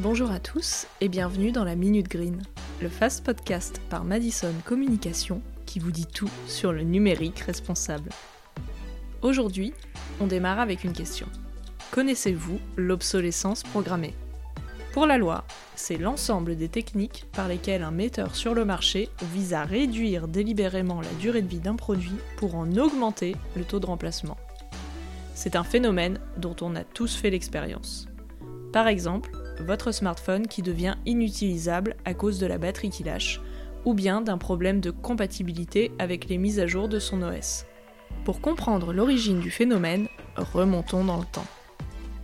Bonjour à tous et bienvenue dans la Minute Green, le fast podcast par Madison Communication qui vous dit tout sur le numérique responsable. Aujourd'hui, on démarre avec une question. Connaissez-vous l'obsolescence programmée? Pour la loi, c'est l'ensemble des techniques par lesquelles un metteur sur le marché vise à réduire délibérément la durée de vie d'un produit pour en augmenter le taux de remplacement. C'est un phénomène dont on a tous fait l'expérience. Par exemple, votre smartphone qui devient inutilisable à cause de la batterie qui lâche, ou bien d'un problème de compatibilité avec les mises à jour de son OS. Pour comprendre l'origine du phénomène, remontons dans le temps.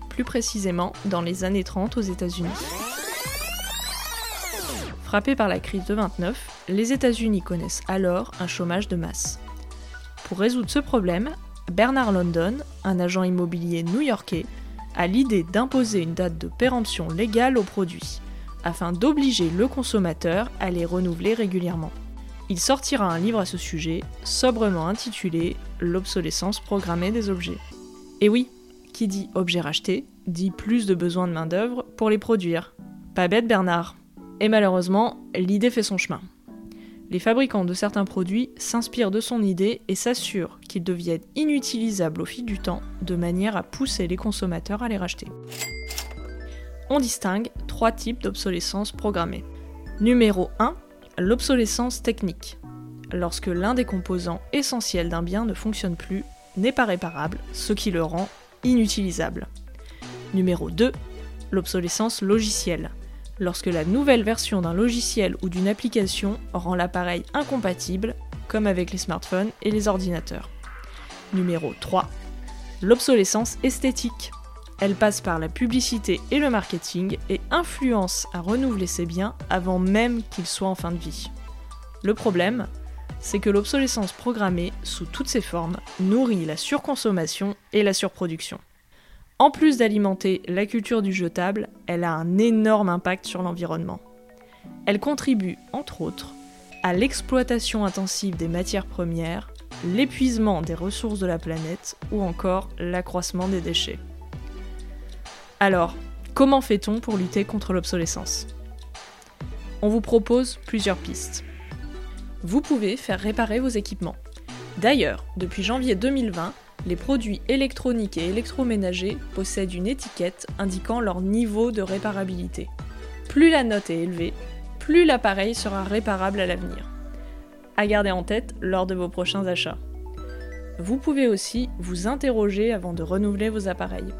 Plus précisément dans les années 30 aux États-Unis. Frappés par la crise de 29, les États-Unis connaissent alors un chômage de masse. Pour résoudre ce problème, Bernard London, un agent immobilier new-yorkais, a l'idée d'imposer une date de péremption légale aux produits, afin d'obliger le consommateur à les renouveler régulièrement. Il sortira un livre à ce sujet, sobrement intitulé L'obsolescence programmée des objets. Et oui, qui dit objet racheté, dit plus de besoin de main-d'œuvre pour les produire. Pas bête Bernard. Et malheureusement, l'idée fait son chemin. Les fabricants de certains produits s'inspirent de son idée et s'assurent qu'ils deviennent inutilisables au fil du temps, de manière à pousser les consommateurs à les racheter. On distingue trois types d'obsolescence programmée. Numéro 1, l'obsolescence technique. Lorsque l'un des composants essentiels d'un bien ne fonctionne plus, n'est pas réparable, ce qui le rend inutilisable. Numéro 2, l'obsolescence logicielle lorsque la nouvelle version d'un logiciel ou d'une application rend l'appareil incompatible, comme avec les smartphones et les ordinateurs. Numéro 3. L'obsolescence esthétique. Elle passe par la publicité et le marketing et influence à renouveler ses biens avant même qu'ils soient en fin de vie. Le problème, c'est que l'obsolescence programmée, sous toutes ses formes, nourrit la surconsommation et la surproduction. En plus d'alimenter la culture du jetable, elle a un énorme impact sur l'environnement. Elle contribue, entre autres, à l'exploitation intensive des matières premières, l'épuisement des ressources de la planète ou encore l'accroissement des déchets. Alors, comment fait-on pour lutter contre l'obsolescence? On vous propose plusieurs pistes. Vous pouvez faire réparer vos équipements. D'ailleurs, depuis janvier 2020, les produits électroniques et électroménagers possèdent une étiquette indiquant leur niveau de réparabilité. Plus la note est élevée, plus l'appareil sera réparable à l'avenir. À garder en tête lors de vos prochains achats. Vous pouvez aussi vous interroger avant de renouveler vos appareils.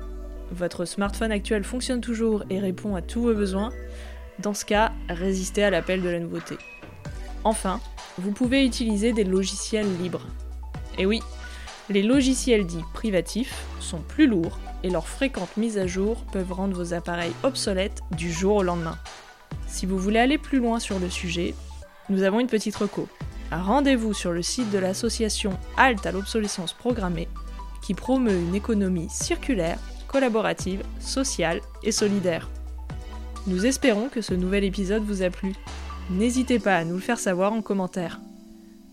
Votre smartphone actuel fonctionne toujours et répond à tous vos besoins Dans ce cas, résistez à l'appel de la nouveauté. Enfin, vous pouvez utiliser des logiciels libres. Et oui, les logiciels dits privatifs sont plus lourds et leurs fréquentes mises à jour peuvent rendre vos appareils obsolètes du jour au lendemain. Si vous voulez aller plus loin sur le sujet, nous avons une petite reco. Rendez-vous sur le site de l'association Halte à l'obsolescence programmée qui promeut une économie circulaire, collaborative, sociale et solidaire. Nous espérons que ce nouvel épisode vous a plu. N'hésitez pas à nous le faire savoir en commentaire.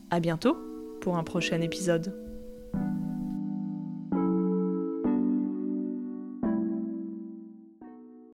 A bientôt pour un prochain épisode.